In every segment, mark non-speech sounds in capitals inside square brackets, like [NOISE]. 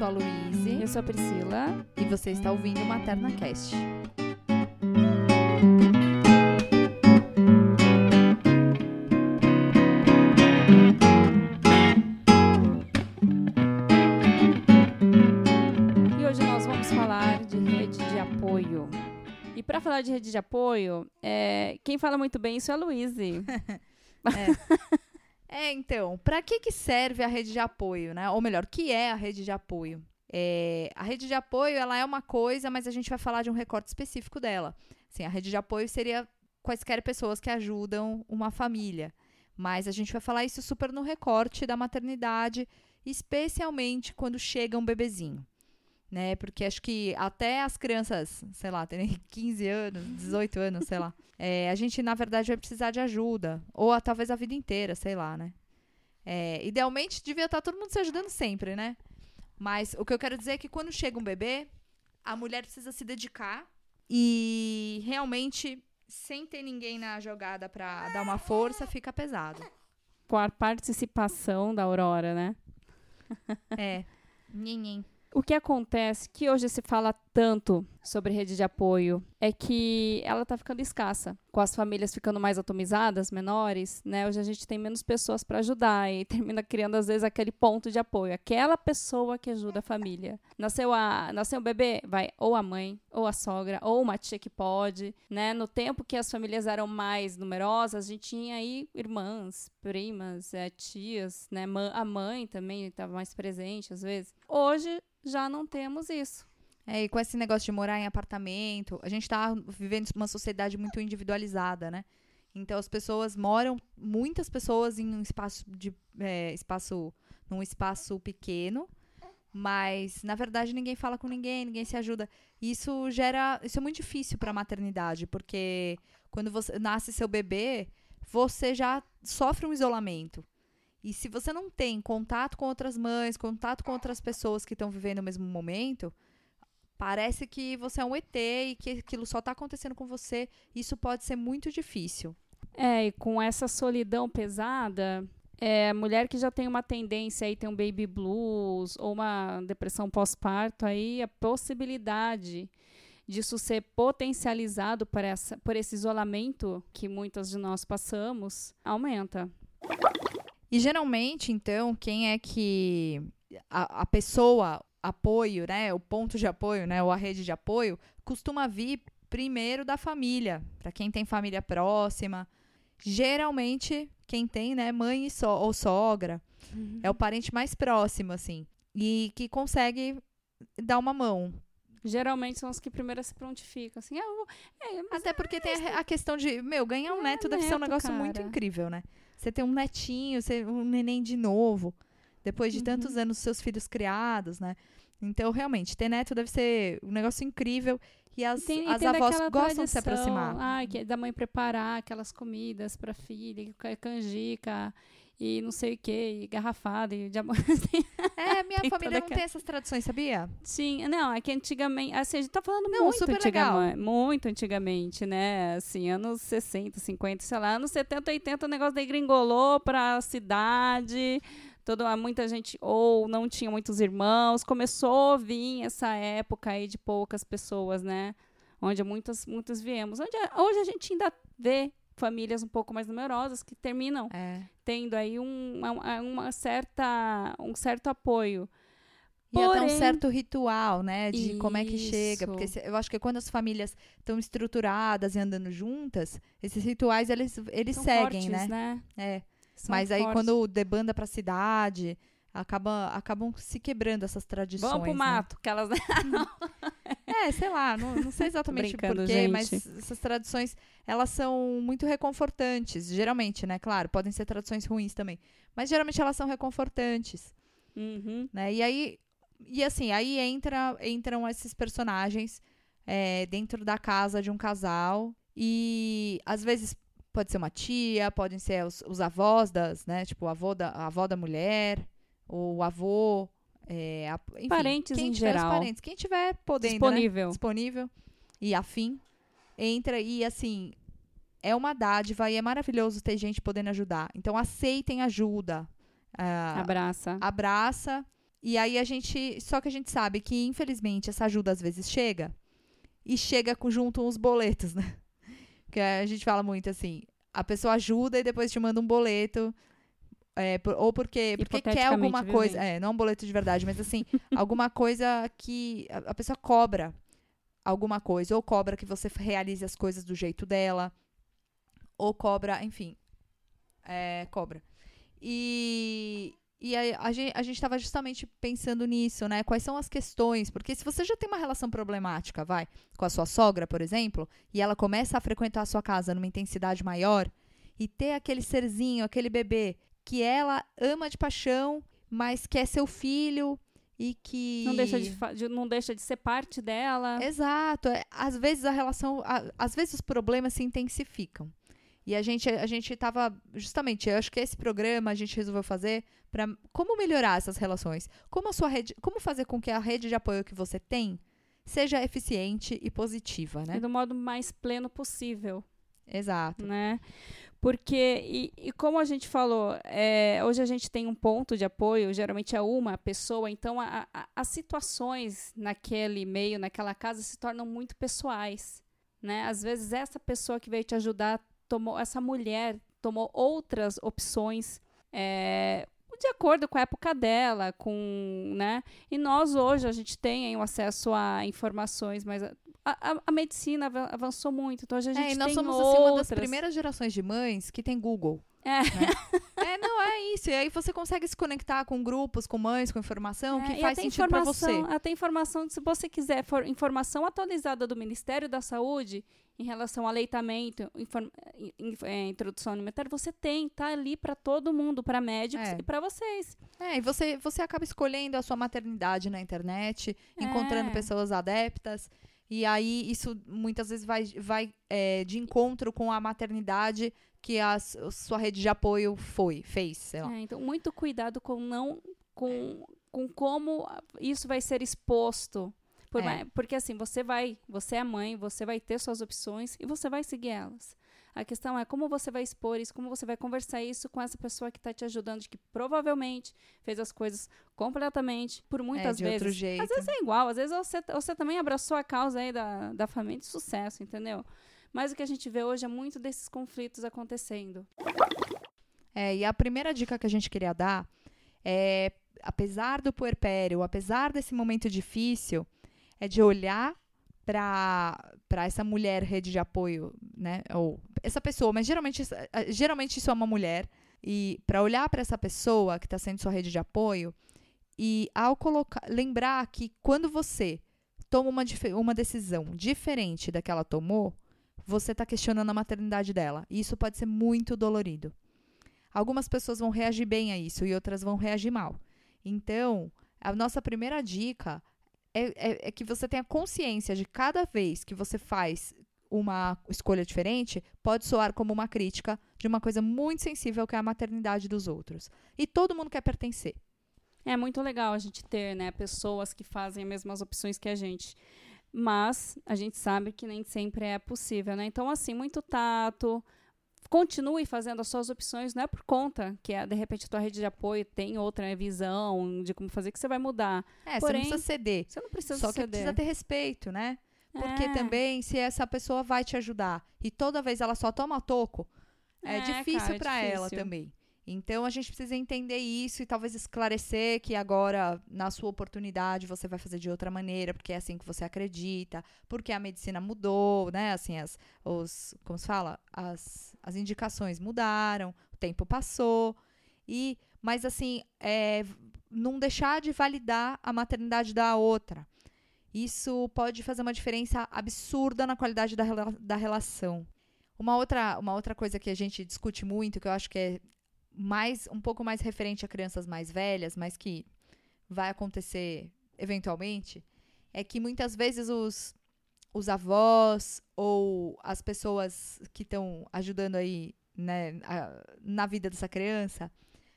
sou a Luíse. Eu sou a Priscila. E você está ouvindo o Materna Cast. E hoje nós vamos falar de rede de apoio. E para falar de rede de apoio, é, quem fala muito bem isso é a Luíse. [LAUGHS] É, [LAUGHS] então, para que, que serve a rede de apoio, né? Ou melhor, o que é a rede de apoio? É, a rede de apoio, ela é uma coisa, mas a gente vai falar de um recorte específico dela. Assim, a rede de apoio seria quaisquer pessoas que ajudam uma família. Mas a gente vai falar isso super no recorte da maternidade, especialmente quando chega um bebezinho. Né? Porque acho que até as crianças, sei lá, terem [LAUGHS] 15 anos, 18 anos, sei lá, é, a gente, na verdade, vai precisar de ajuda. Ou a, talvez a vida inteira, sei lá, né? É, idealmente, devia estar todo mundo se ajudando sempre, né? Mas o que eu quero dizer é que quando chega um bebê, a mulher precisa se dedicar e realmente, sem ter ninguém na jogada pra dar uma força, fica pesado. Com a participação da Aurora, né? É. Ninguém. O que acontece, que hoje se fala tanto sobre rede de apoio, é que ela está ficando escassa. Com as famílias ficando mais atomizadas, menores, né? Hoje a gente tem menos pessoas para ajudar e [LAUGHS] termina criando, às vezes, aquele ponto de apoio. Aquela pessoa que ajuda a família. Nasceu, a, nasceu o bebê, vai ou a mãe, ou a sogra, ou uma tia que pode, né? No tempo que as famílias eram mais numerosas, a gente tinha aí irmãs, primas, é, tias, né? A mãe também estava mais presente, às vezes. Hoje, já não temos isso. É, e com esse negócio de morar em apartamento, a gente está vivendo uma sociedade muito individualizada, né? Então as pessoas moram, muitas pessoas em um espaço de é, espaço, num espaço pequeno, mas na verdade ninguém fala com ninguém, ninguém se ajuda. Isso gera, isso é muito difícil para a maternidade, porque quando você nasce seu bebê, você já sofre um isolamento. E se você não tem contato com outras mães, contato com outras pessoas que estão vivendo o mesmo momento, parece que você é um ET e que aquilo só está acontecendo com você. Isso pode ser muito difícil. É, e com essa solidão pesada, é, mulher que já tem uma tendência aí, tem um baby blues ou uma depressão pós-parto, aí a possibilidade disso ser potencializado por, essa, por esse isolamento que muitas de nós passamos aumenta. E geralmente, então, quem é que a, a pessoa, apoio, né, o ponto de apoio, né, ou a rede de apoio, costuma vir primeiro da família, para quem tem família próxima. Geralmente, quem tem, né, mãe so ou sogra, uhum. é o parente mais próximo, assim, e que consegue dar uma mão. Geralmente são os que primeiro se prontificam, assim. Ah, é, Até porque é tem a, a, questão de, meu, ganhar um é neto deve neto, ser um negócio cara. muito incrível, né? Você tem um netinho, você, um neném de novo, depois de uhum. tantos anos seus filhos criados, né? Então, realmente, ter neto deve ser um negócio incrível. E as, tem, as avós gostam tradição, de se aproximar. Ai, que é da mãe preparar aquelas comidas para filha, canjica e não sei o que, garrafada e diamante. [LAUGHS] É, minha família não tem essas tradições, sabia? Sim, não, é que antigamente, assim, a gente tá falando não, muito antigamente, muito antigamente, né? Assim, anos 60, 50, sei lá, anos 70, 80, o negócio daí gringolou pra cidade, toda, muita gente ou não tinha muitos irmãos, começou a vir essa época aí de poucas pessoas, né? Onde muitas, muitas viemos. Onde, hoje a gente ainda vê famílias um pouco mais numerosas que terminam é. tendo aí um, uma, uma, certa, um certo apoio. Porém, e até um certo ritual, né? De isso. como é que chega. Porque eu acho que quando as famílias estão estruturadas e andando juntas, esses rituais, eles, eles seguem, fortes, né? né? É. São Mas aí, quando debanda pra cidade, acaba, acabam se quebrando essas tradições. Vamos pro né? mato, que elas. [LAUGHS] é, sei lá, não, não sei [LAUGHS] exatamente porquê, mas essas tradições, elas são muito reconfortantes, geralmente, né? Claro, podem ser tradições ruins também. Mas geralmente elas são reconfortantes. Uhum. Né? E aí, e assim, aí entra, entram esses personagens é, dentro da casa de um casal. E às vezes pode ser uma tia, podem ser os, os avós das, né? Tipo, o avô da, a avó da mulher, ou o avô. É, a, enfim, parentes quem em tiver geral. parentes, quem tiver podendo, disponível. Né? disponível e afim, entra e assim é uma dádiva e é maravilhoso ter gente podendo ajudar. Então aceitem ajuda, uh, abraça, abraça, E aí a gente. Só que a gente sabe que, infelizmente, essa ajuda às vezes chega e chega com, junto uns boletos, né? Que a gente fala muito assim: a pessoa ajuda e depois te manda um boleto. É, por- ou porque, porque quer alguma viu, coisa. É, não um boleto de verdade, mas assim, [LAUGHS] alguma coisa que a, a pessoa cobra alguma coisa. Ou cobra que você realize as coisas do jeito dela. Ou cobra, enfim. É, cobra. E, e a, a gente, a gente tava justamente pensando nisso, né? Quais são as questões? Porque se você já tem uma relação problemática, vai, com a sua sogra, por exemplo, e ela começa a frequentar a sua casa numa intensidade maior, e ter aquele serzinho, aquele bebê, que ela ama de paixão, mas quer seu filho e que. Não deixa de, de- não deixa de ser parte dela. Exato. é, Às vezes a relação. a- Às vezes os problemas se intensificam. E a gente, a gente tava. Justamente, eu acho que esse programa a gente resolveu fazer para como melhorar essas relações. Como a sua rede. Como fazer com que a rede de apoio que você tem seja eficiente e positiva, né? E do modo mais pleno possível. Exato. né? Porque, e, e como a gente falou, é, hoje a gente tem um ponto de apoio, geralmente é uma pessoa, então a- a- as situações naquele meio, naquela casa, se tornam muito pessoais, né? Às vezes essa pessoa que veio te ajudar tomou, essa mulher tomou outras opções, é, de acordo com a época dela, com, né? E nós hoje a gente tem aí o acesso a informações, mas a, a- a medicina avan- avançou muito, então hoje a gente É, e nós tem somos outras. assim, uma das primeiras gerações de mães que tem Google. É. É, [LAUGHS] não, é isso. E aí você consegue se conectar com grupos, com mães, com informação É, que faz sentido pra você. informação- Até informação, se você quiser for informação atualizada do Ministério da Saúde em relação a aleitamento, inform- in- in- é, introdução alimentar, você tem, tá ali para todo mundo, para médicos É. e para vocês. É, e você, você acaba escolhendo a sua maternidade na internet, encontrando É. pessoas adeptas. E aí isso muitas vezes vai, vai é, de encontro com a maternidade que a, sua rede de apoio foi, fez. É, então, muito cuidado com não com, com como isso vai ser exposto. Por É. porque assim, você vai, você é mãe, você vai ter suas opções e você vai seguir elas. A questão é como você vai expor isso, como você vai conversar isso com essa pessoa que está te ajudando, de que provavelmente fez as coisas completamente, por muitas é, de vezes. outro jeito. Às vezes é igual, às vezes você, você também abraçou a causa aí da, da família de sucesso, entendeu? Mas o que a gente vê hoje é muito desses conflitos acontecendo. É, e a primeira dica que a gente queria dar é, apesar do puerpério, apesar desse momento difícil, é de olhar para essa mulher rede de apoio, né? Ou essa pessoa, mas geralmente, eh, geralmente isso é uma mulher. E para olhar para essa pessoa que está sendo sua rede de apoio e ao colocar, lembrar que quando você toma uma, uma decisão diferente da que ela tomou, você está questionando a maternidade dela. E isso pode ser muito dolorido. Algumas pessoas vão reagir bem a isso e outras vão reagir mal. Então, a nossa primeira dica é, é- é que você tenha consciência de cada vez que você faz uma escolha diferente, pode soar como uma crítica de uma coisa muito sensível que é a maternidade dos outros. E todo mundo quer pertencer. É muito legal a gente ter, né, pessoas que fazem as mesmas opções que a gente. Mas a gente sabe que nem sempre é possível, né? Então, assim, muito tato. Continue fazendo as suas opções, não é por conta que, ah, de repente, a tua rede de apoio tem outra visão de como fazer que você vai mudar. É, você Porém, não precisa ceder. Você não precisa Só que ceder. precisa ter respeito, né? Porque É. também, se essa pessoa vai te ajudar e toda vez ela só toma toco, é, É, difícil é pra ela também. Então a gente precisa entender isso e talvez esclarecer que agora, na sua oportunidade, você vai fazer de outra maneira, porque é assim que você acredita, porque a medicina mudou, né? Assim, as, os, como se fala? As, as indicações mudaram, o tempo passou. E, mas assim, é, não deixar de validar a maternidade da outra. Isso pode fazer uma diferença absurda na qualidade da, da relação. Uma outra, uma outra coisa que a gente discute muito, que eu acho que é mais um pouco mais referente a crianças mais velhas, mas que vai acontecer eventualmente, é que muitas vezes os, os avós ou as pessoas que estão ajudando aí né, a- na vida dessa criança,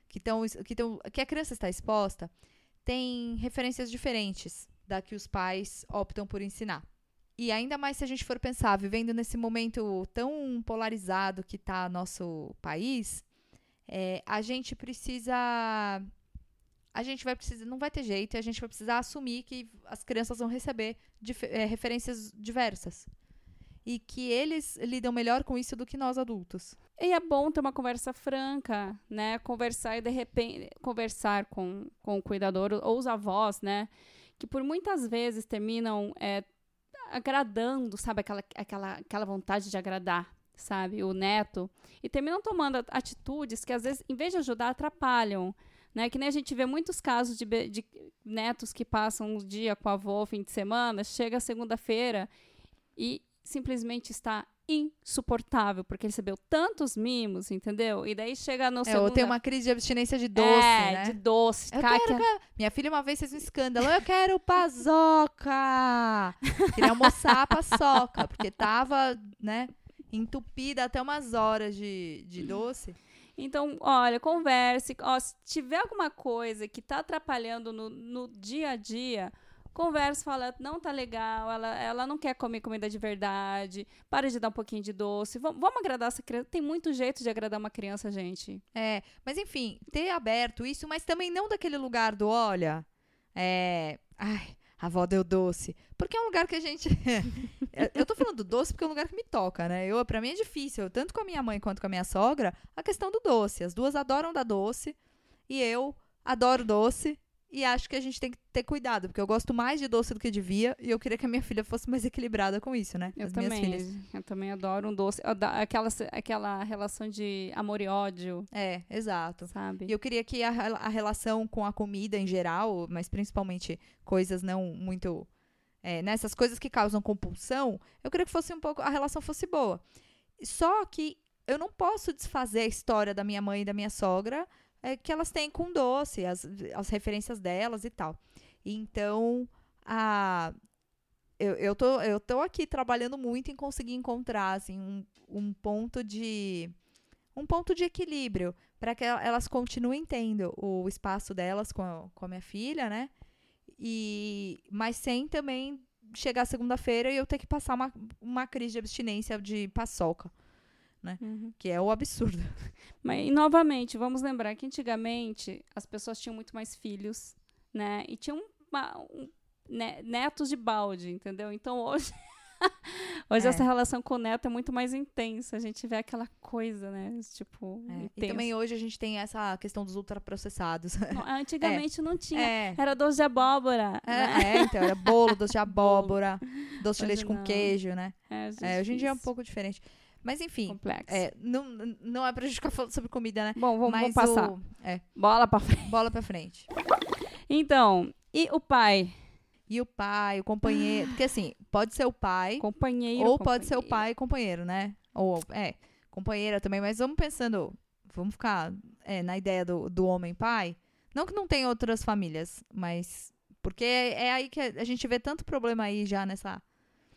que, tão, que, tão, que a criança está exposta, tem referências diferentes da que os pais optam por ensinar. E ainda mais se a gente for pensar, vivendo nesse momento tão polarizado que está nosso país, é, a gente precisa a gente vai precisar, não vai ter jeito, a gente vai precisar assumir que as crianças vão receber é, referências diversas. E que eles lidam melhor com isso do que nós adultos. E é bom ter uma conversa franca, né? Conversar e de repente conversar com, com o cuidador ou os avós, né? Que por muitas vezes terminam é, agradando, sabe? Aquela, aquela, aquela vontade de agradar, sabe? O neto. E terminam tomando atitudes que às vezes, em vez de ajudar, atrapalham. Né? Que nem a gente vê muitos casos de, de netos que passam um dia com a avó, fim de semana, chega segunda-feira e simplesmente está insuportável, porque recebeu tantos mimos, entendeu? E daí chega no É, segundo... ou tem uma crise de abstinência de doce, é, né? de doce. Eu Cara, quero, que- quero- Minha filha uma vez fez um escândalo. Eu quero paçoca! Queria almoçar a paçoca, porque tava, né, entupida até umas horas de, de doce. Então, olha, converse. Ó, se tiver alguma coisa que tá atrapalhando no, no dia a dia, converse, fala, não tá legal, ela, ela não quer comer comida de verdade, para de dar um pouquinho de doce. Vamos, vamos agradar essa criança. Tem muito jeito de agradar uma criança, gente. É, mas enfim, ter aberto isso, mas também não daquele lugar do, olha, é, ai, a avó deu doce. Porque é um lugar que a gente [LAUGHS] eu- tô falando do doce porque é um lugar que me toca, né? Eu, para mim é difícil, tanto com a minha mãe quanto com a minha sogra, a questão do doce. As duas adoram dar doce e eu adoro doce. E acho que a gente tem que ter cuidado, porque eu gosto mais de doce do que devia, e eu queria que a minha [LAUGHS] filha fosse mais equilibrada com isso, né? Eu As também. Eu também adoro um doce. Aquela, aquela relação de amor e ódio, É, exato. sabe? E eu queria que a, a relação com a comida em geral, mas principalmente coisas não muito. É, nessas coisas que causam compulsão, eu queria que fosse um pouco. a relação fosse boa. Só que eu não posso desfazer a história da minha mãe e da minha sogra é, que elas têm com doce, as, as referências delas e tal. Então, a. Eu, eu, tô, eu tô aqui trabalhando muito em conseguir encontrar assim, um, um ponto de. Um ponto de equilíbrio para que el- elas continuem tendo o espaço delas com a, com a minha filha, né? E mas sem também chegar segunda-feira e eu ter que passar uma, uma crise de abstinência de paçoca, Uhum. que é o absurdo. [LAUGHS] Mas, e novamente, vamos lembrar que antigamente as pessoas tinham muito mais filhos, né? E tinham uma- um- ne- netos de balde, entendeu? Então hoje. [LAUGHS] hoje É. essa relação com o neto é muito mais intensa. A gente vê aquela coisa, né? Tipo. É, E também hoje a gente tem essa questão dos ultraprocessados. Não, [LAUGHS] Antigamente não tinha. É. Era doce de abóbora. É, né? é, então, era bolo, doce de abóbora, doce de leite com queijo, né? É, É, hoje em dia é um pouco diferente. Mas enfim, complexo. é, não, não é pra gente ficar [LAUGHS] falando sobre comida, né? Bom, vamos, vamos passar. o- é, Bola pra frente. bola pra frente. Então, e o pai? E o pai, o companheiro. Porque assim, pode ser o pai, Companheiro. ou pode ser o pai e companheiro, né? Ou, é, companheira também, mas vamos pensando, vamos ficar é, na ideia do, do homem-pai. Não que não tenha outras famílias, mas. Porque é, é aí que a gente vê tanto problema aí já nessa,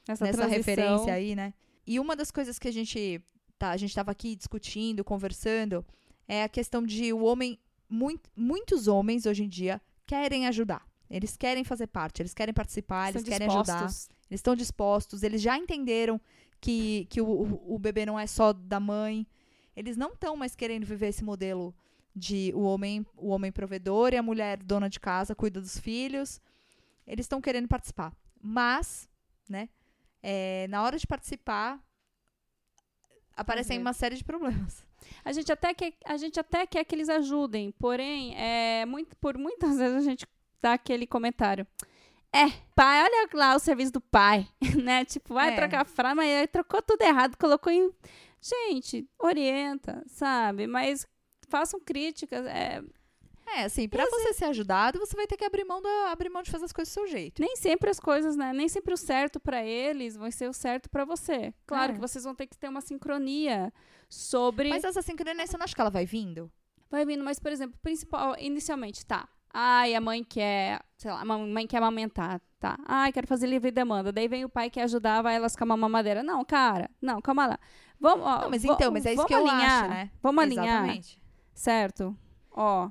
Essa nessa transição. referência aí, né? E uma das coisas que a gente tá, a gente estava aqui discutindo, conversando, é a questão de o homem, muito, muitos homens hoje em dia querem ajudar. Eles querem fazer parte, eles querem participar, eles querem ajudar. Eles estão dispostos, eles já entenderam que, que o, o, o bebê não é só da mãe. Eles não estão mais querendo viver esse modelo de o homem, o homem provedor e a mulher dona de casa cuida dos filhos. Eles estão querendo participar. Mas, né, é, na hora de participar, aparecem ver. uma série de problemas. A gente até quer, a gente até quer que eles ajudem, porém, é, muito, por muitas vezes a gente dá aquele comentário. É, pai, olha lá o serviço do pai, [LAUGHS] né? Tipo, vai É. trocar frase, mas aí trocou tudo errado, colocou em... Gente, orienta, sabe? Mas façam críticas, é, É, assim, pra você ser ajudado, você vai ter que abrir mão, da, abrir mão de fazer as coisas do seu jeito. nem sempre as coisas, né? Nem sempre o certo pra eles vai ser o certo pra você. Claro É. que vocês vão ter que ter uma sincronia sobre Mas essa sincronia, você não acha que ela vai vindo? Vai vindo, mas, por exemplo, principal, inicialmente, tá. Ai, a mãe quer, sei lá, a mãe quer amamentar, tá. Ai, quero fazer livre demanda. Daí vem o pai que ajudar, vai elas com a mamadeira. Não, cara, não, calma lá. Vamos, ó, Não, mas então, mas é isso que eu alinhar, acho, né? Vamos alinhar, Exatamente. certo? Ó,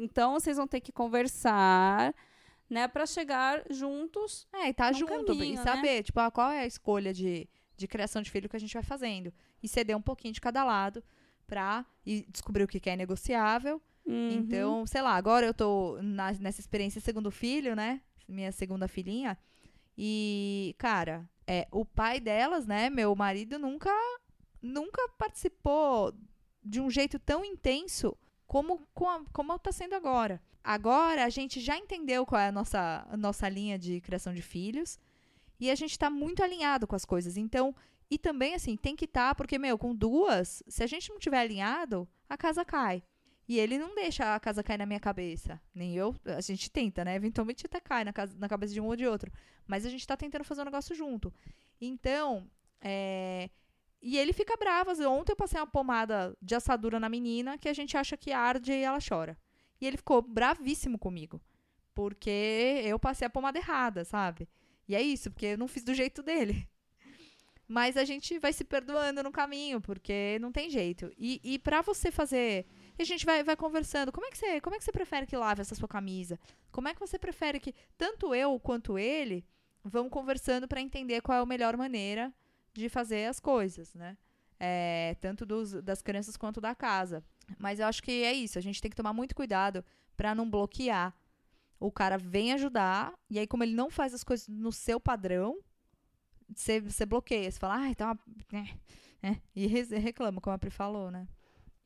então vocês vão ter que conversar, né, pra chegar juntos. É, e tá junto, caminho, e né? saber, tipo, ah, qual é a escolha de, de criação de filho que a gente vai fazendo. E ceder um pouquinho de cada lado pra e descobrir o que que é negociável Uhum. Então, sei lá, agora eu tô na- nessa experiência segundo filho, né? Minha segunda filhinha. E, cara, é, o pai delas, né? Meu marido nunca, nunca participou de um jeito tão intenso como, como tá sendo agora. Agora a gente já entendeu qual é a nossa, a nossa linha de criação de filhos. E a gente tá muito alinhado com as coisas. Então, e também, assim, tem que estar, porque, meu, com duas, se a gente não tiver alinhado, a casa cai. E ele não deixa a casa cair na minha cabeça. Nem eu. A gente tenta, né? Eventualmente até cai na, casa, na cabeça de um ou de outro. Mas a gente tá tentando fazer um negócio junto. Então, é. E ele fica bravo. Ontem eu passei uma pomada de assadura na menina que a gente acha que arde e ela chora. E ele ficou bravíssimo comigo. Porque eu passei a pomada errada, sabe? E é isso, porque eu não fiz do jeito dele. [LAUGHS] Mas a gente vai se perdoando no caminho, porque não tem jeito. E, e para você fazer. E a gente vai, vai conversando. Como é, que você, como é que você prefere que lave essa sua camisa? Como é que você prefere que. Tanto eu quanto ele vão conversando para entender qual é a melhor maneira de fazer as coisas, né? É, tanto dos, das crianças quanto da casa. Mas eu acho que é isso. A gente tem que tomar muito cuidado para não bloquear. O cara vem ajudar, e aí, como ele não faz as coisas no seu padrão, você, bloqueia. Você fala, ah, então. É, é", e re- reclama, como a Pri falou, né?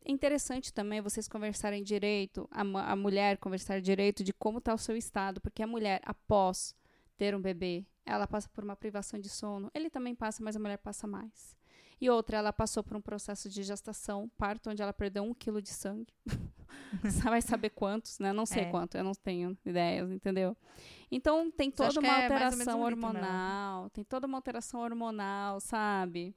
É interessante também vocês conversarem direito, a, a mulher conversar direito de como está o seu estado, porque a mulher, após ter um bebê, ela passa por uma privação de sono. Ele também passa, mas a mulher passa mais. E outra, ela passou por um processo de gestação, parto, onde ela perdeu um quilo de sangue. [LAUGHS] Você vai saber quantos, né? Não sei É. quanto, eu não tenho ideias, entendeu? Então tem toda uma é alteração um litro, hormonal, tem toda uma alteração hormonal, sabe?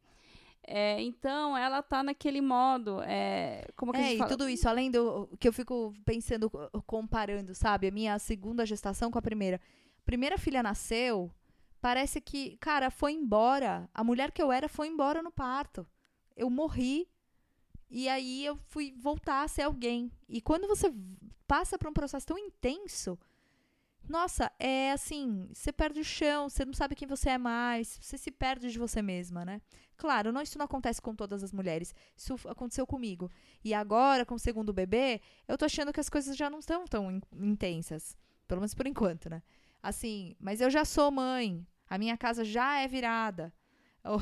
É, então ela tá naquele modo, é, como que a É, gente e fala? tudo isso, além do que eu fico pensando, co- comparando, sabe? A minha segunda gestação com a primeira. Primeira filha nasceu, parece que, cara, foi embora. A mulher que eu era foi embora no parto. Eu morri. E aí eu fui voltar a ser alguém. E quando você passa por um processo tão intenso, nossa, é assim, você perde o chão, você não sabe quem você é mais, você se perde de você mesma, né? Claro, não, isso não acontece com todas as mulheres. Isso aconteceu comigo. E agora, com o segundo bebê, eu tô achando que as coisas já não estão tão in- intensas. Pelo menos por enquanto, né? Assim, mas eu já sou mãe. A minha casa já é virada. [LAUGHS] Ou,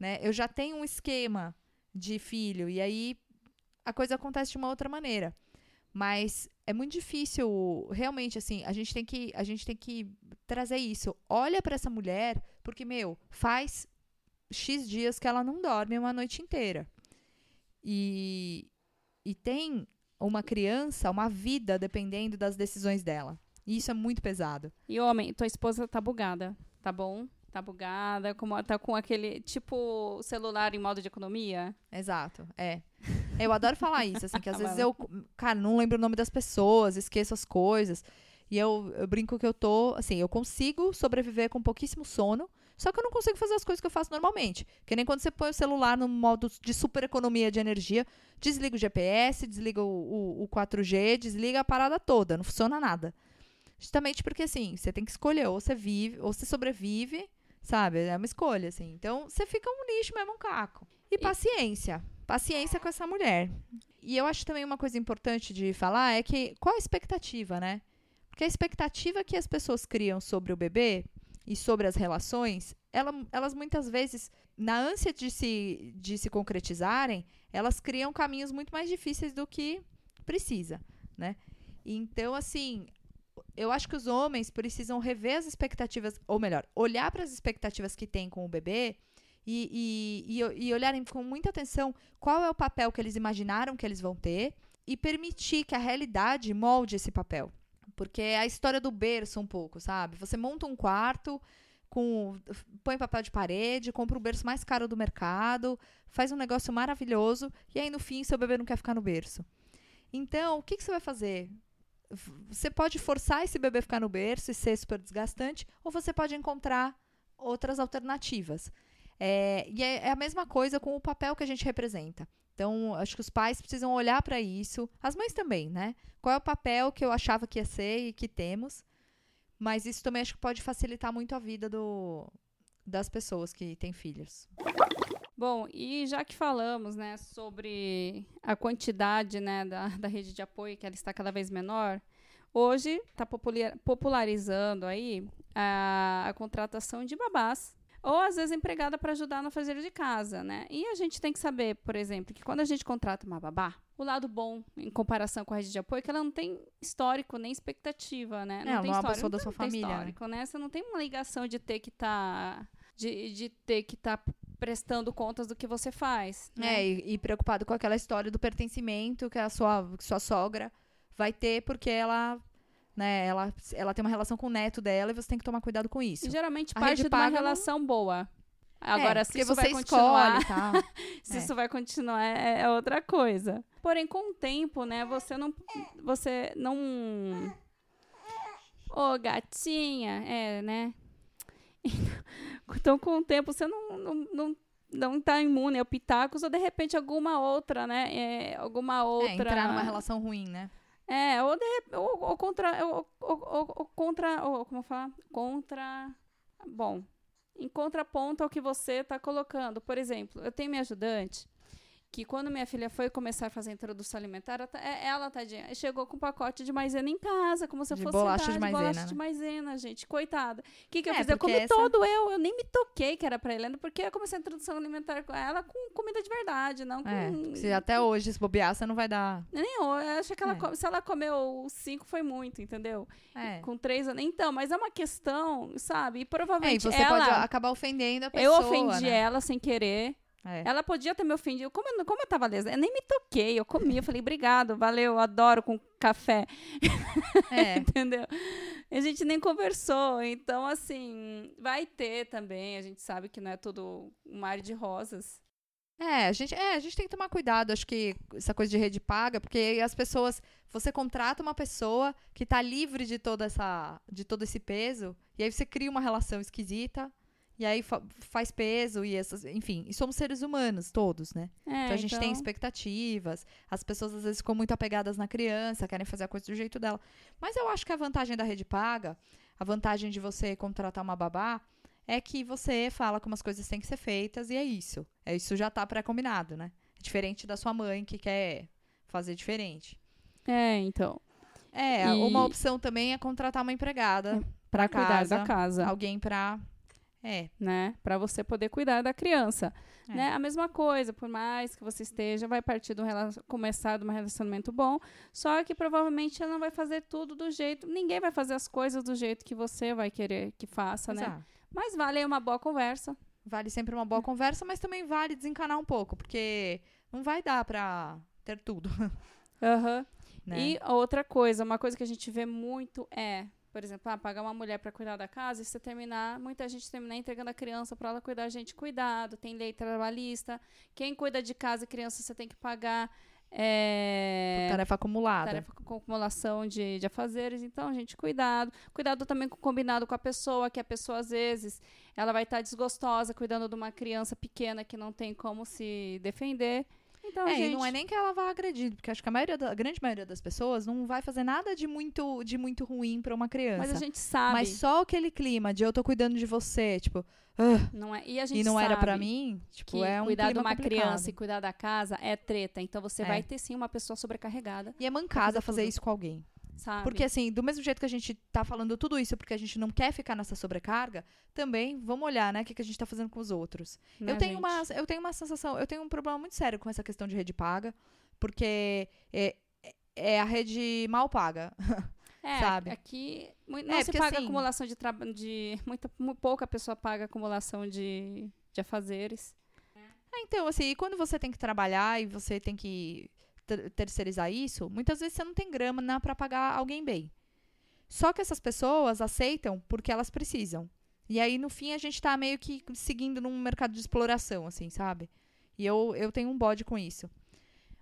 né? Eu já tenho um esquema de filho. E aí a coisa acontece de uma outra maneira. Mas é muito difícil, realmente, assim, a gente tem que, a gente tem que trazer isso. Olha pra essa mulher, porque, meu, faz X dias que ela não dorme uma noite inteira. E, e tem uma criança, uma vida dependendo das decisões dela. E isso é muito pesado. E homem, tua esposa tá bugada, tá bom? Tá bugada, como tá com aquele tipo celular em modo de economia. Exato, é. Eu adoro falar [LAUGHS] isso, assim, que às vezes eu, cara, não lembro o nome das pessoas, esqueço as coisas. E eu, eu brinco que eu tô, assim, eu consigo sobreviver com pouquíssimo sono, só que eu não consigo fazer as coisas que eu faço normalmente. Que nem quando você põe o celular no modo de super economia de energia, desliga o GPS, desliga o, o, o 4G, desliga a parada toda, não funciona nada. Justamente porque, assim, você tem que escolher, ou você vive, ou você sobrevive, sabe? É uma escolha, assim. Então, você fica um lixo mesmo, um caco. E paciência. Paciência com essa mulher. E eu acho também uma coisa importante de falar é que qual a expectativa, né? Porque a expectativa que as pessoas criam sobre o bebê e sobre as relações, ela- elas muitas vezes, na ânsia de se, de se concretizarem, elas criam caminhos muito mais difíceis do que precisa, né? Então, assim, eu acho que os homens precisam rever as expectativas, ou melhor, olhar para as expectativas que têm com o bebê e, e, e, e olharem com muita atenção qual é o papel que eles imaginaram que eles vão ter e permitir que a realidade molde esse papel. Porque é a história do berço um pouco, sabe? Você monta um quarto, com põe papel de parede, compra o berço mais caro do mercado, faz um negócio maravilhoso e aí no fim seu bebê não quer ficar no berço. Então, o que, que você vai fazer? Você pode forçar esse bebê a ficar no berço e ser super desgastante, ou você pode encontrar outras alternativas. É, e é, é a mesma coisa com o papel que a gente representa. Então, acho que os pais precisam olhar para isso, as mães também, né? Qual é o papel que eu achava que ia ser e que temos, mas isso também acho que pode facilitar muito a vida do, das pessoas que têm filhos. Bom, e já que falamos, né, sobre a quantidade, né, da, [LAUGHS] da rede de apoio, que ela está cada vez menor, hoje está popularizando aí a, a contratação de babás ou às vezes empregada para ajudar no fazer de casa, né? E a gente tem que saber, por exemplo, que quando a gente contrata uma babá, o lado bom em comparação com a rede de apoio é que ela não tem histórico nem expectativa, né? Não, é, tem não é uma pessoa da sua família, né? histórico, né? Você não tem uma ligação de ter que estar tá, de, de ter que estar tá prestando contas do que você faz. Né? É, e, e, preocupado com aquela história do pertencimento que a sua, sua sogra vai ter, porque ela né? Ela, ela tem uma relação com o neto dela e você tem que tomar cuidado com isso. E geralmente a parte de uma relação não... boa. Agora, é, se isso vai continuar, escolhe, tá? [LAUGHS] se é. isso vai continuar é, é, outra coisa. Porém, com o tempo, né, você não você não Ô, oh, gatinha, é, né? [LAUGHS] Então, com o tempo, você não, não, não não tá imune ao pitacos ou de repente alguma outra, né? É, alguma outra. É, entrar numa relação ruim, né? É, ou, de, ou, ou contra. Ou, ou, ou, contra. Ou, como falar? Contra. Bom, em contraponto ao que você está colocando. Por exemplo, eu tenho minha ajudante que quando minha filha foi começar a fazer a introdução alimentar, ela, é, ela tadinha, chegou com um pacote de maisena em casa, como se de fosse bolacha de maisena, bolacha né? de maisena, gente, coitada. O que, que eu é, fiz? Eu comi essa... todo eu, eu nem me toquei que era pra Helena, porque eu comecei a introdução alimentar com ela com comida de verdade, não é, com... Se até hoje, se bobear, você não vai dar... Nem eu, eu acho que ela, é. se ela comeu cinco foi muito, entendeu? É. Com três anos. Então, mas é uma questão, sabe? E provavelmente é, e você ela... pode acabar ofendendo a pessoa, Eu ofendi né? ela sem querer, é. Ela podia ter me ofendido. Como, eu, como eu tava lesa, eu nem me toquei, eu comi, eu falei, obrigado, valeu, adoro com café. É. [LAUGHS] Entendeu? A gente nem conversou. Então, assim, vai ter também. A gente sabe que não é tudo um mar de rosas. É, a gente, é, a gente tem que tomar cuidado, acho que essa coisa de rede paga, porque as pessoas, você contrata uma pessoa que está livre de toda essa, de todo esse peso, e aí você cria uma relação esquisita, e aí fa faz peso e essas, enfim, e somos seres humanos todos, né? É, então a gente então... tem expectativas. As pessoas às vezes ficam muito apegadas na criança, querem fazer a coisa do jeito dela. Mas eu acho que a vantagem da rede paga, a vantagem de você contratar uma babá, é que você fala como as coisas têm que ser feitas e é isso. É isso já tá pré-combinado, né? É diferente da sua mãe que quer fazer diferente. É, então. É, e... uma opção também é contratar uma empregada é, para cuidar da casa. Alguém para é. Né? Para você poder cuidar da criança. É. Né? A mesma coisa, por mais que você esteja, vai partir de um começar de um relacionamento bom, só que provavelmente ela não vai fazer tudo do jeito, ninguém vai fazer as coisas do jeito que você vai querer que faça, né? Exato. né? Mas vale uma boa conversa. Vale sempre uma boa conversa, mas também vale desencanar um pouco, porque não vai dar para ter tudo. [LAUGHS] Aham. Uhum. Né? E outra coisa, uma coisa que a gente vê muito é por exemplo, ah, pagar uma mulher para cuidar da casa e você terminar, muita gente terminar entregando a criança para ela cuidar, gente, cuidado, tem lei trabalhista, quem cuida de casa e criança você tem que pagar é, tarefa acumulada. Tarefa com acumulação de, de afazeres. Então, gente, cuidado. Cuidado também com combinado com a pessoa, que a pessoa, às vezes, ela vai estar tá desgostosa cuidando de uma criança pequena que não tem como se defender. Então, é, gente... e não é nem que ela vá agredir, porque acho que a, maioria da, a grande maioria das pessoas não vai fazer nada de muito, de muito ruim para uma criança. Mas a gente sabe. Mas só aquele clima de eu tô cuidando de você, tipo, uh, não é, e, a gente e não era para mim, tipo, é um cuidar de uma complicado. criança e cuidar da casa é treta, então você é. vai ter sim uma pessoa sobrecarregada. E é mancada fazer, fazer isso com alguém. Sabe? Porque, assim, do mesmo jeito que a gente tá falando tudo isso porque a gente não quer ficar nessa sobrecarga, também vamos olhar, né, o que, que a gente tá fazendo com os outros. Né, eu, tenho uma, eu tenho uma sensação, eu tenho um problema muito sério com essa questão de rede paga, porque é, é a rede mal paga. É, [LAUGHS] sabe? aqui não é, se paga assim, acumulação de trabalho, de muita, pouca pessoa paga acumulação de, de afazeres. É, então, assim, quando você tem que trabalhar e você tem que terceirizar isso, muitas vezes você não tem grana para pagar alguém bem. Só que essas pessoas aceitam porque elas precisam. E aí, no fim, a gente tá meio que seguindo num mercado de exploração, assim, sabe? E eu, eu tenho um bode com isso.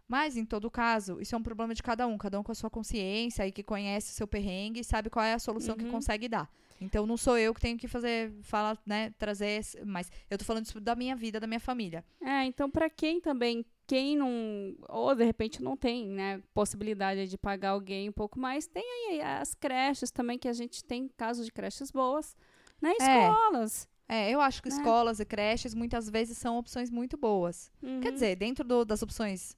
Mas, em todo caso, isso é um problema de cada um. Cada um com a sua consciência e que conhece o seu perrengue e sabe qual é a solução uhum. que consegue dar. Então, não sou eu que tenho que fazer, falar, né, trazer, mas eu tô falando isso da minha vida, da minha família. É, então, para quem também quem não, ou de repente não tem, né, possibilidade de pagar alguém um pouco mais, tem aí as creches também, que a gente tem casos de creches boas, né, escolas. É, eu acho que Né? escolas e creches muitas vezes são opções muito boas. Quer Uhum. dizer, dentro do- das opções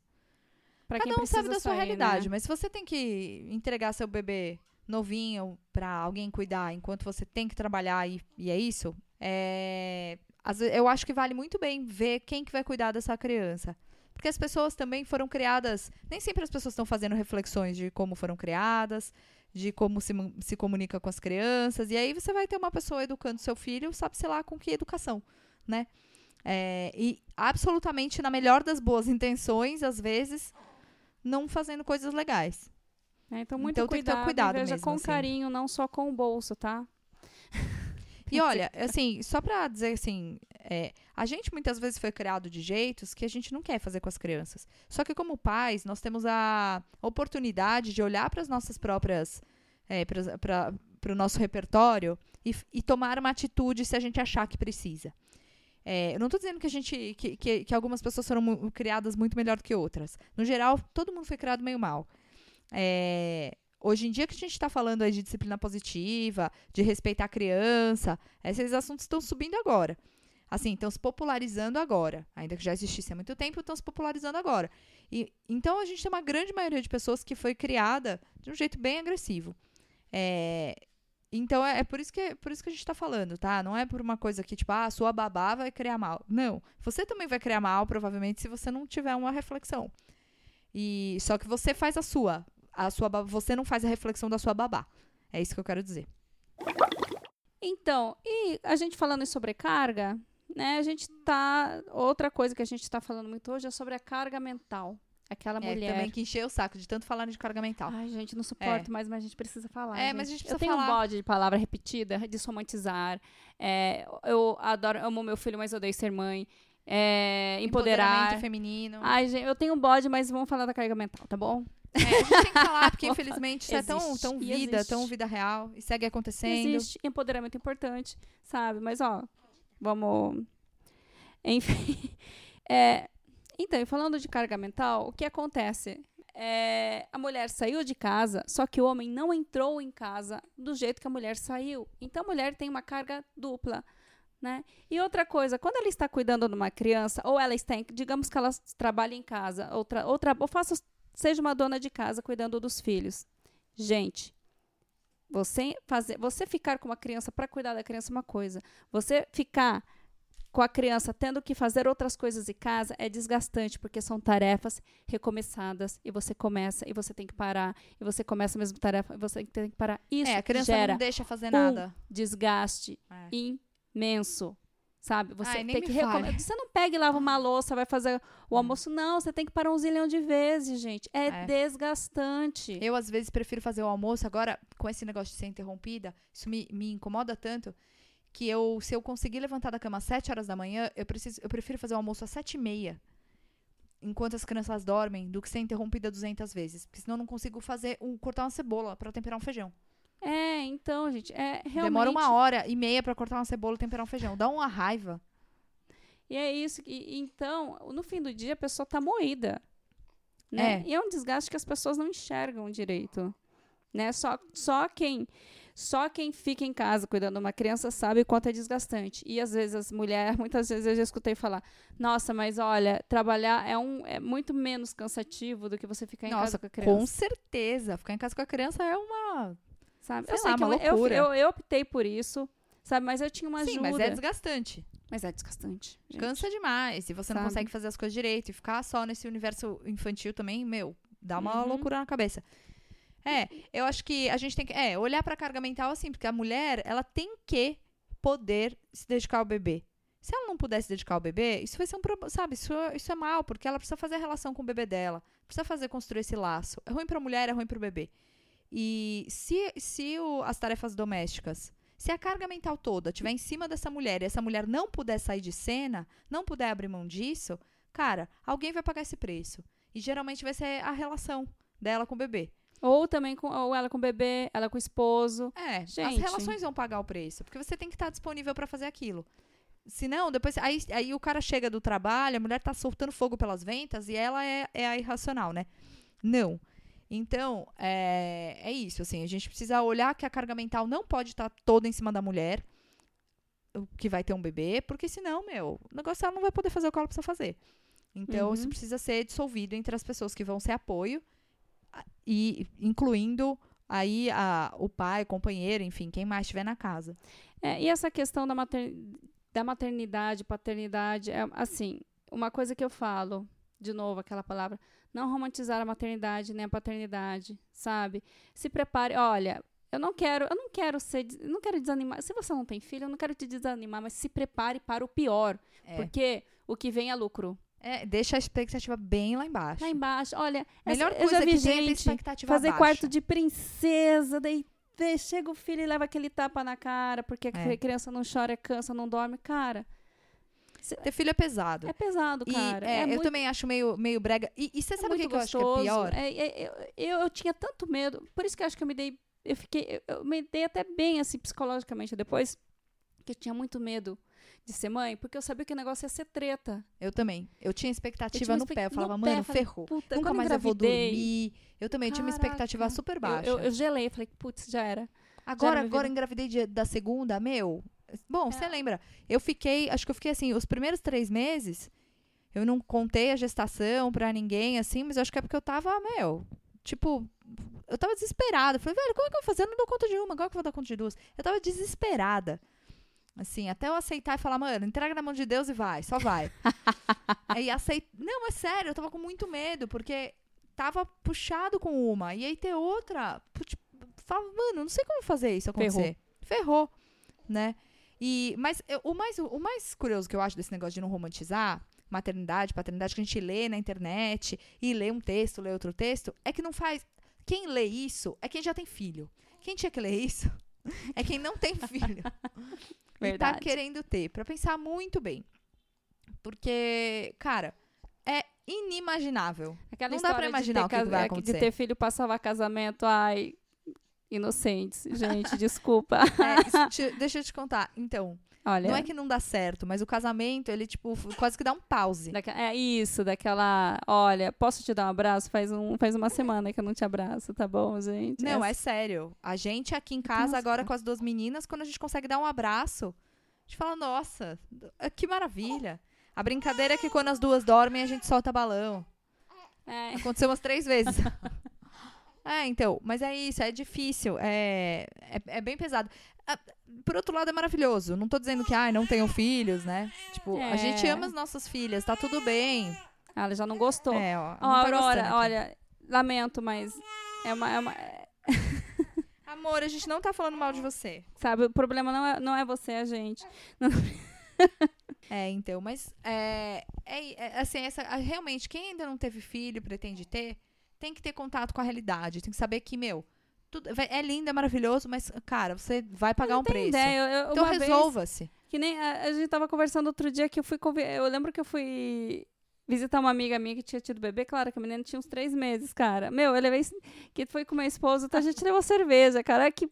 Pra Cada quem um sabe da sua sair, realidade, né? mas se você tem que entregar seu bebê novinho pra alguém cuidar enquanto você tem que trabalhar e, e é isso, é, eu acho que vale muito bem ver quem que vai cuidar dessa criança. Porque as pessoas também foram criadas. Nem sempre as pessoas estão fazendo reflexões de como foram criadas, de como se, se comunica com as crianças. E aí você vai ter uma pessoa educando seu filho, sabe-se lá com que educação, né? É, e absolutamente na melhor das boas intenções, às vezes, não fazendo coisas legais. É, então, muito Então tem que ter cuidado, cuidado e veja mesmo, com assim. carinho, não só com o bolso, tá? [LAUGHS] E olha, assim, só pra dizer assim, é, a gente muitas vezes foi criado de jeitos que a gente não quer fazer com as crianças. Só que como pais, nós temos a oportunidade de olhar para as nossas próprias, é, para o nosso repertório e, e tomar uma atitude se a gente achar que precisa. É, eu não estou dizendo que a gente, que, que, que algumas pessoas foram criadas muito melhor do que outras. No geral, todo mundo foi criado meio mal. É, hoje em dia que a gente está falando aí de disciplina positiva, de respeitar a criança, esses assuntos estão subindo agora. Assim, estão se popularizando agora. Ainda que já existisse há muito tempo, estão se popularizando agora. E, então, a gente tem uma grande maioria de pessoas que foi criada de um jeito bem agressivo. É, então, é, é por, isso que, por isso que a gente está falando, tá? Não é por uma coisa que, tipo, ah, sua babá vai criar mal. Não. Você também vai criar mal, provavelmente, se você não tiver uma reflexão. E só que você faz a sua. A sua ba- você não faz a reflexão da sua babá. É isso que eu quero dizer. Então, e a gente falando em sobrecarga, né? A gente tá. Outra coisa que a gente tá falando muito hoje é sobre a carga mental. Aquela É, mulher. também que encheu o saco de tanto falar de carga mental. Ai, gente, não suporto mais, mas a gente precisa falar. É, mas a gente Eu precisa tenho um falar. bode de palavra repetida, desromantizar. É, eu adoro, amo meu filho, mas odeio ser mãe. É, empoderar. Empoderamento feminino. Ai, gente, eu tenho um bode, mas vamos falar da carga mental, tá bom? É, a gente tem que falar, porque infelizmente isso é tão, tão vida, existe. tão vida real. E segue acontecendo. Existe empoderamento importante, sabe? Mas, ó, vamos. Enfim. [LAUGHS] É, então, falando de carga mental, o que acontece? É, a mulher saiu de casa, só que o homem não entrou em casa do jeito que a mulher saiu. Então, a mulher tem uma carga dupla. Né? E outra coisa, quando ela está cuidando de uma criança, ou ela está, em, digamos que ela trabalha em casa, ou, tra, ou, tra, ou faça, seja uma dona de casa cuidando dos filhos. Gente, você fazer, você ficar com uma criança para cuidar da criança é uma coisa. Você ficar com a criança tendo que fazer outras coisas em casa é desgastante, porque são tarefas recomeçadas e você começa e você tem que parar e você começa a mesma tarefa e você tem que parar. Isso é, a criança gera não deixa fazer um nada. desgaste É. imenso. Sabe? Você Ai, tem que recome- fale. Você não pega e lava uma louça, vai fazer o almoço. Não, você tem que parar um zilhão de vezes, gente. É, É. desgastante. Eu, às vezes, prefiro fazer o almoço. Agora, com esse negócio de ser interrompida, isso me, me incomoda tanto que eu, se eu conseguir levantar da cama às 7 horas da manhã, eu, preciso, eu prefiro fazer o almoço às 7 e meia. Enquanto as crianças dormem, do que ser interrompida 200 vezes. Porque senão eu não consigo fazer um, cortar uma cebola para temperar um feijão. É, então, gente, é realmente... Demora uma hora e meia para cortar uma cebola e temperar um feijão. Dá uma raiva. E é isso. E, então, no fim do dia, a pessoa tá moída. Né? É. E é um desgaste que as pessoas não enxergam direito. Né? Só, só quem só quem fica em casa cuidando de uma criança sabe o quanto é desgastante. E às vezes as mulheres, [LAUGHS] muitas vezes eu já escutei falar: "Nossa, mas olha, trabalhar é um é muito menos cansativo do que você ficar em Nossa, casa com a criança". com certeza. Ficar em casa com a criança é uma. Sabe? sei eu sei lá, que uma eu, eu, loucura. eu, eu optei por isso, sabe? Mas eu tinha uma Sim, ajuda. mas é desgastante. Mas é desgastante. gente. Cansa demais. E você não Sabe? consegue fazer as coisas direito. E ficar só nesse universo infantil também, meu, dá uma Uhum. loucura na cabeça. É, eu acho que a gente tem que é, olhar pra carga mental assim, porque a mulher, ela tem que poder se dedicar ao bebê. Se ela não puder se dedicar ao bebê, isso vai ser um problema, sabe? Isso, isso é mal, porque ela precisa fazer a relação com o bebê dela, precisa fazer construir esse laço. É ruim pra mulher, é ruim pro bebê. E se, se o- as tarefas domésticas, se a carga mental toda estiver em cima dessa mulher e essa mulher não puder sair de cena, não puder abrir mão disso, cara, alguém vai pagar esse preço. E geralmente vai ser a relação dela com o bebê. Ou também com ou ela com o bebê, ela com o esposo. É, as Gente. relações vão pagar o preço, porque você tem que estar disponível para fazer aquilo. Senão, depois. Aí, aí o cara chega do trabalho, a mulher tá soltando fogo pelas ventas e ela é, é a irracional, né? Não. Então, é, é isso, assim, a gente precisa olhar que a carga mental não pode estar toda em cima da mulher. que vai ter um bebê, porque senão, meu, o negócio ela não vai poder fazer o que ela precisa fazer. Então, Uhum. isso precisa ser dissolvido entre as pessoas que vão ser apoio, e incluindo aí a, o pai, o companheiro, enfim, quem mais estiver na casa. É, e essa questão da, mater- da maternidade, paternidade, é assim, uma coisa que eu falo, de novo aquela palavra, não romantizar a maternidade nem a paternidade, sabe? Se prepare, olha, eu não quero, eu não quero ser, não quero desanimar. Se você não tem filho, eu não quero te desanimar, mas se prepare para o pior, É. porque o que vem é lucro. É, deixa a expectativa bem lá embaixo. Lá embaixo, olha, Melhor essa- coisa eu já vi que é gente fazer baixa. quarto de princesa, daí chega o filho e leva aquele tapa na cara, porque a É. criança não chora, cansa, não dorme, cara. Ter filho é pesado. É pesado, E, cara. é, é eu muito, também acho meio, meio brega. E, e você é sabe o que, que eu acho que é pior? É, é, eu, eu, eu tinha tanto medo, por isso que eu acho que eu me dei, eu fiquei, eu, eu me dei até bem, assim, psicologicamente depois, que eu tinha muito medo de ser mãe, porque eu sabia que o negócio ia ser treta. Eu também. Eu tinha expectativa uma no expec- pé. Eu falava, no pé, mano, ferrou. Puta, Nunca mais eu vou dormir. Eu também tinha uma expectativa Caraca, super eu- baixa. Eu, eu gelei, falei, putz, já era. agora, minha agora vida. engravidei de- da segunda, meu. Bom, você É. lembra? Eu fiquei, acho que eu fiquei assim, os primeiros três meses, eu não contei a gestação pra ninguém, assim, mas acho que é porque eu tava, meu, tipo, eu tava desesperada. Falei, velho, como é que eu vou fazer? Eu não dou conta de uma, agora que eu vou dar conta de duas? Eu tava desesperada. Assim, até eu aceitar e falar, mano, entrega na mão de Deus e vai, só vai. [LAUGHS] aí aceit... Não, é sério, eu tava com muito medo, porque tava puxado com uma, e aí ter outra. putz, Falava, mano, não sei como fazer isso acontecer. Ferrou, né? E, mas eu- o, mais, o mais curioso que eu acho desse negócio de não romantizar maternidade, paternidade, que a gente lê na internet e lê um texto, lê outro texto, é que não faz. Quem lê isso é quem já tem filho. Quem tinha que ler isso [LAUGHS] é quem não tem filho. [LAUGHS] e tá querendo ter, pra pensar muito bem. Porque, cara, é inimaginável. Aquela Não dá pra história de imaginar ter o que vai é, acontecer. De ter filho pra salvar casamento, ai, inocentes. Gente, desculpa. [LAUGHS] É, te- deixa eu te contar. Então, Olha, não é que não dá certo, mas o casamento, ele, tipo, quase que dá um pause. daque- é isso, daquela, olha, posso te dar um abraço? Faz, um, faz uma semana que eu não te abraço, tá bom, gente? Não, Essa- é sério. A gente aqui em casa, Nossa. agora com as duas meninas, quando a gente consegue dar um abraço, a gente fala, nossa, que maravilha. A brincadeira é que quando as duas dormem, a gente solta balão. é. Aconteceu umas três vezes. [LAUGHS] é, então, mas é isso, é difícil, é, é, é bem pesado. Ah, Por outro lado, é maravilhoso. Não tô dizendo que, ai, não tenham filhos, né? Tipo, a gente É. ama as nossas filhas, tá tudo bem. Ah, Ela já não gostou. É, ó, Ó, não tá aqui. olha, lamento, mas é uma, é uma- é- [LAUGHS] [LAUGHS] Amor, a gente não tá falando mal de você. sabe, o problema não é, não é você, é a gente. [LAUGHS] É, então, mas é, é, é, assim, essa, realmente, quem ainda não teve filho pretende ter, tem que ter contato com a realidade. Tem que saber que, meu, tudo, é lindo, é maravilhoso, mas, cara, você vai pagar um preço. ideia, eu, eu, Então resolva-se. Que nem a, a gente tava conversando outro dia que eu fui eu lembro que eu fui visitar uma amiga minha que tinha tido bebê, claro que a menina tinha uns três meses, cara. Meu, eu levei que foi com meu esposo, então a gente levou cerveja, cara, que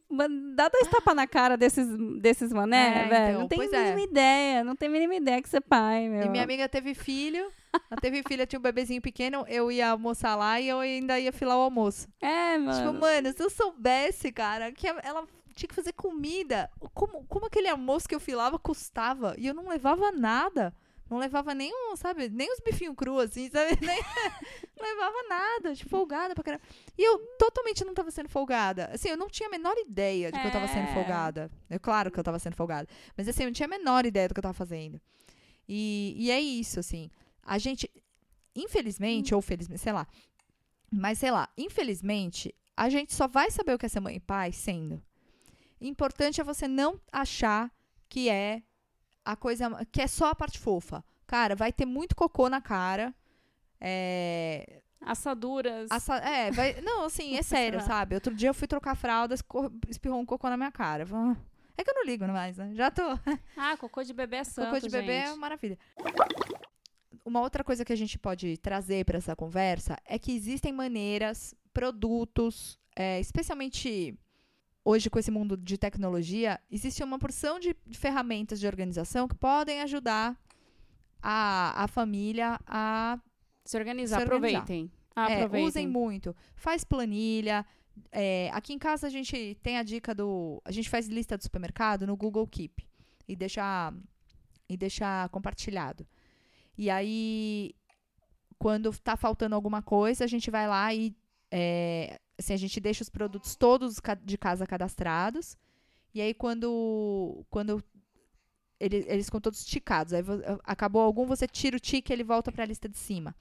dá dois [GASPS] tapas na cara desses desses mané, É, velho. então, não tem a mínima é. ideia, não tem mínima ideia que você é pai, meu. E minha amiga teve filho, ela teve filha, tinha um bebezinho pequeno, eu ia almoçar lá e eu ainda ia filar o almoço. É, Tipo, mano. mano, se eu soubesse, cara, que ela tinha que fazer comida, como, como aquele almoço que eu filava custava? E eu não levava nada. Não levava nem um, sabe, nem os bifinhos cru, assim, sabe? [LAUGHS] Nem, não levava nada, tipo, folgada pra caramba. E eu totalmente não tava sendo folgada. Assim, eu não tinha a menor ideia de que eu tava sendo É. folgada. É claro que eu tava sendo folgada. Mas assim, eu não tinha a menor ideia do que eu tava fazendo. E, e é isso, assim. A gente, infelizmente, ou felizmente, sei lá. Mas sei lá, infelizmente, a gente só vai saber o que é ser mãe e pai sendo. Importante é você não achar que é a coisa. que é só a parte fofa. Cara, vai ter muito cocô na cara. É. Assaduras. assa- é, vai. Não, assim, é [LAUGHS] sério, sabe? Outro dia eu fui trocar fraldas, espirrou um cocô na minha cara. É que eu não ligo mais, né? Já tô. Ah, cocô de bebê é santo, Cocô de bebê é gente. maravilha. Uma outra coisa que a gente pode trazer para essa conversa é que existem maneiras, produtos, é, especialmente hoje com esse mundo de tecnologia, existe uma porção de, de ferramentas de organização que podem ajudar a, a família a Se organizar, Se organizar. aproveitem. é, aproveitem. usem muito. Faz planilha. É, aqui em casa a gente tem a dica do. A gente faz lista do supermercado no Google Keep. e deixa e deixa compartilhado. E aí, quando tá faltando alguma coisa, a gente vai lá e é, assim, a gente deixa os produtos todos de casa cadastrados. E aí, quando, quando ele- eles ficam todos ticados, aí acabou algum, você tira o tique e ele volta para a lista de cima.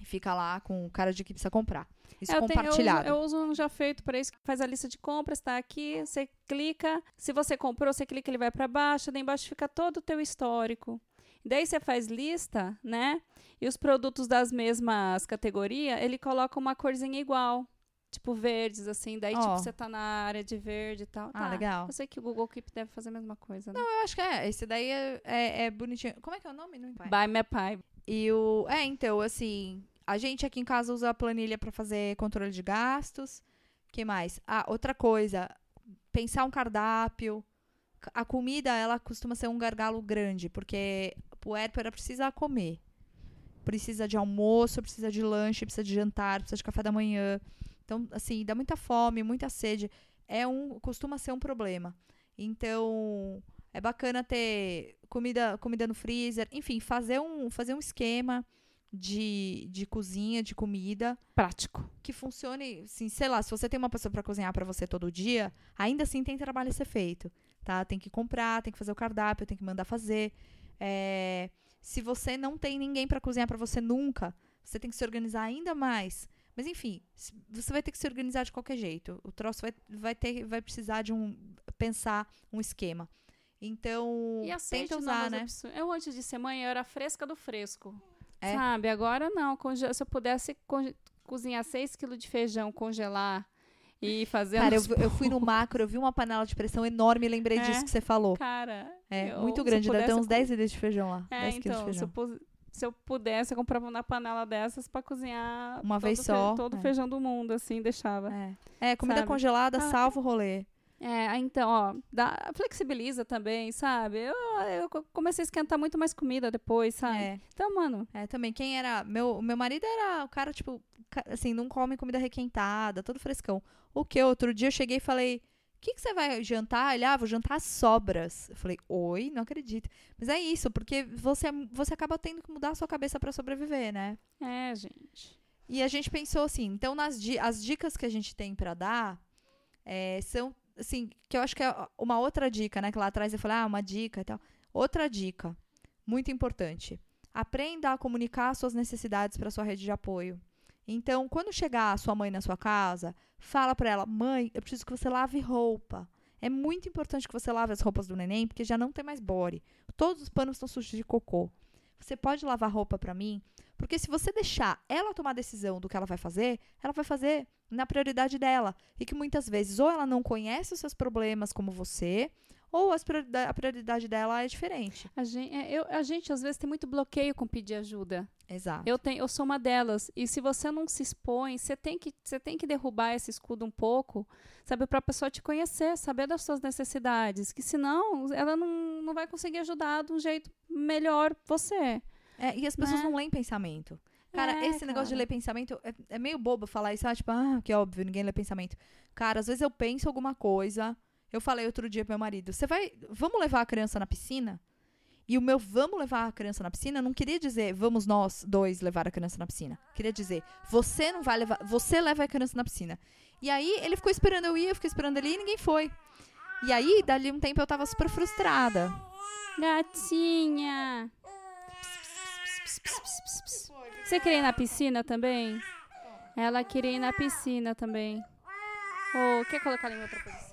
E fica lá com o cara de que precisa comprar. Isso É, eu, tenho- eu uso- compartilhado. eu uso um já feito para isso, que faz a lista de compras, tá aqui, você clica, se você comprou, você clica, ele vai para baixo, daí embaixo fica todo o teu histórico. Daí você faz lista, né? E os produtos das mesmas categorias, ele coloca uma corzinha igual, tipo verdes assim, daí Ó. tipo você tá na área de verde e tal. Ah, Tá, legal. Eu sei que o Google Keep deve fazer a mesma coisa, né? Eu acho que é. Esse daí é, é, é bonitinho. Como é que é o nome? Não Buy My Pie. E o. É, então, assim. A gente aqui em casa usa a planilha para fazer controle de gastos. que mais? Ah, outra coisa. Pensar um cardápio. A comida, ela costuma ser um gargalo grande, porque o puérpera precisa comer. Precisa de almoço, precisa de lanche, precisa de jantar, precisa de café da manhã. Então, assim, dá muita fome, muita sede. É um, costuma ser um problema. Então, é bacana ter comida, comida no freezer, enfim, fazer um, fazer um esquema de, de cozinha, de comida, Prático. que funcione, assim, sei lá, se você tem uma pessoa para cozinhar para você todo dia, ainda assim tem trabalho a ser feito, tá? Tem que comprar, tem que fazer o cardápio, tem que mandar fazer. É, se você não tem ninguém para cozinhar para você nunca, você tem que se organizar ainda mais. Mas enfim, você vai ter que se organizar de qualquer jeito. O troço vai, vai ter, vai precisar de um pensar um esquema. Então, tenta usar, né? opções. Eu, antes de ser mãe, eu era fresca do fresco. É. Sabe? Agora não. Conge- Se eu pudesse cozinhar 6 quilos de feijão, congelar e fazer Cara, eu, eu fui no macro, eu vi uma panela de pressão enorme e lembrei É. disso que você falou. Cara, É, eu- muito grande, deve ter uns eu 10 litros de feijão lá. É, 10 quilos de então, se feijão. eu, se eu pudesse, eu comprava uma panela dessas pra cozinhar Uma todo vez fe- só, todo o é. feijão do mundo, assim, deixava. É, É, comida Sabe? congelada, Ah. salva o rolê. É, então, ó, dá, flexibiliza também, sabe? Eu, eu co- comecei a esquentar muito mais comida depois, sabe? É, Então, mano, é, também. Quem era. Meu, meu marido era o cara, tipo, assim, não come comida requentada, todo frescão. O que? Outro dia eu cheguei e falei. O que, que você vai jantar? Ele, ah, vou jantar sobras. Eu falei, oi, não acredito. Mas é isso, porque você, você acaba tendo que mudar a sua cabeça pra sobreviver, né? é, gente. E a gente pensou assim, então nas as dicas que a gente tem pra dar é, são assim, que eu acho que é uma outra dica, né? Que lá atrás eu falei, ah, uma dica e tal. Outra dica, muito importante. Aprenda a comunicar suas necessidades para sua rede de apoio. Então, quando chegar a sua mãe na sua casa, fala para ela: "Mãe, eu preciso que você lave roupa". É muito importante que você lave as roupas do neném, porque já não tem mais bore. Todos os panos estão sujos de cocô. Você pode lavar roupa para mim? Porque se você deixar ela tomar a decisão do que ela vai fazer, ela vai fazer na prioridade dela. E que muitas vezes ou ela não conhece os seus problemas como você, ou as priorida- a prioridade dela é diferente. A gente, eu, a gente, às vezes, tem muito bloqueio com pedir ajuda. Exato. Eu, tenho, eu sou uma delas. E se você não se expõe, você tem que, você tem que derrubar esse escudo um pouco, sabe? Pra pessoa te conhecer, saber das suas necessidades. Que senão ela não, não vai conseguir ajudar de um jeito melhor você. É, e as pessoas Né? não leem pensamento. Cara, É, esse negócio de cara. ler pensamento é, é meio bobo falar isso, ah, tipo, ah, que óbvio, ninguém lê pensamento. Cara, às vezes eu penso alguma coisa. Eu falei outro dia pro meu marido, você vai, vamos levar a criança na piscina? E o meu vamos levar a criança na piscina não queria dizer vamos nós dois levar a criança na piscina. Queria dizer, você não vai levar, você leva a criança na piscina. E aí ele ficou esperando eu ir, eu fiquei esperando ele ir e ninguém foi. E aí, dali um tempo eu tava super frustrada. Gatinha! Você queria ir na piscina também? Ela queria ir na piscina também. Ou quer colocar ela em outra posição?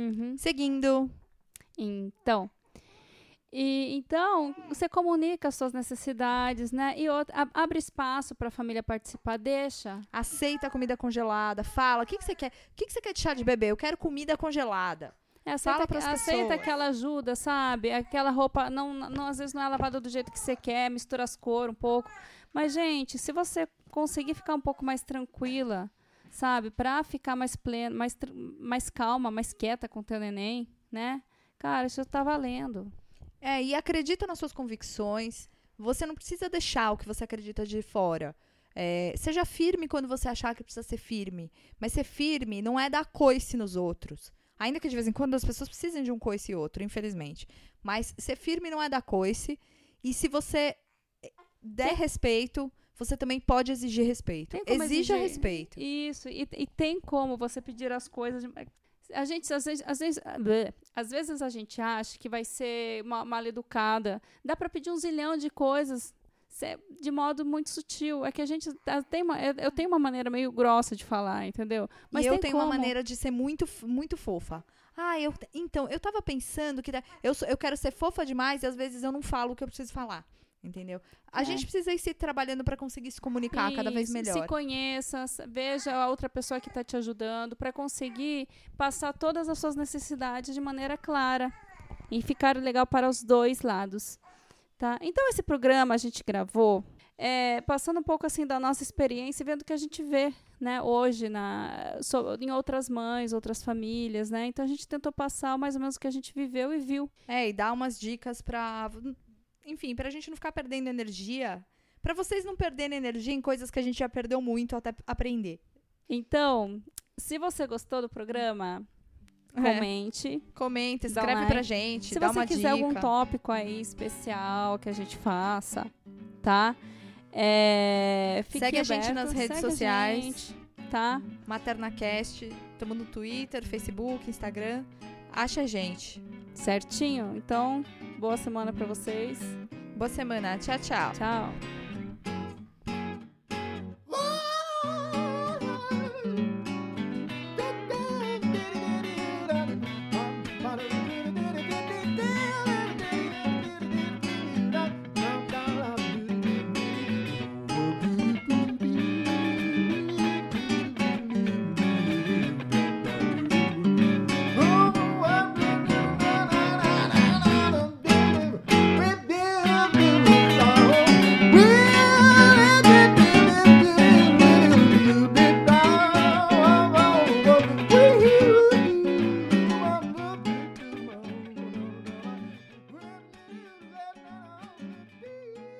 Uhum. Seguindo. Então. E, então, você comunica as suas necessidades, né? E outra, abre espaço para a família participar, deixa. Aceita a comida congelada. Fala, o que, que você quer? O que, que você quer de chá de bebê? Eu quero comida congelada. É, aceita, Fala aceita aquela ajuda, sabe? Aquela roupa, não, não, às vezes não é lavada do jeito que você quer, mistura as cores um pouco. Mas, gente, se você conseguir ficar um pouco mais tranquila, sabe? Pra ficar mais plena, mais, mais calma, mais quieta com o teu neném, né? Cara, isso tá valendo. É, e acredita nas suas convicções. Você não precisa deixar o que você acredita de fora. É, seja firme quando você achar que precisa ser firme. Mas ser firme não é dar coice nos outros. Ainda que de vez em quando as pessoas precisem de um coice e outro, infelizmente. Mas ser firme não é dar coice. E se você der respeito, você também pode exigir respeito. Exija exigir. respeito. Isso, e, e tem como você pedir as coisas. de- A gente, às vezes, às vezes, bleh, às vezes a gente acha que vai ser ma- mal educada. Dá pra pedir um zilhão de coisas de modo muito sutil. É que a gente tá- tem uma, eu, tenho uma maneira meio grossa de falar, entendeu? Mas e eu tenho como. uma maneira de ser muito, muito fofa. Ah, eu, então, eu tava pensando que eu, eu quero ser fofa demais e às vezes eu não falo o que eu preciso falar. Entendeu? A É. gente precisa ir se trabalhando pra conseguir se comunicar cada vez Isso, melhor. Se conheça, veja a outra pessoa que está te ajudando para conseguir passar todas as suas necessidades de maneira clara e ficar legal para os dois lados, tá? Então esse programa a gente gravou é, passando um pouco assim da nossa experiência, e vendo o que a gente vê, né, hoje na so- em outras mães, outras famílias, né? Então a gente tentou passar mais ou menos o que a gente viveu e viu. É, e dar umas dicas pra. Enfim, pra gente não ficar perdendo energia. Pra vocês não perderem energia em coisas que a gente já perdeu muito até aprender. Então, se você gostou do programa, É. comente. Comenta, Dá escreve like. pra gente, Se você quiser dica. algum tópico aí especial que a gente faça, tá? É, Segue a gente aberto, nas redes a sociais. gente, tá? MaternaCast, estamos no Twitter, Facebook, Instagram. Acha a gente. Certinho? Então, boa semana pra vocês. Boa semana. Tchau, tchau. Tchau.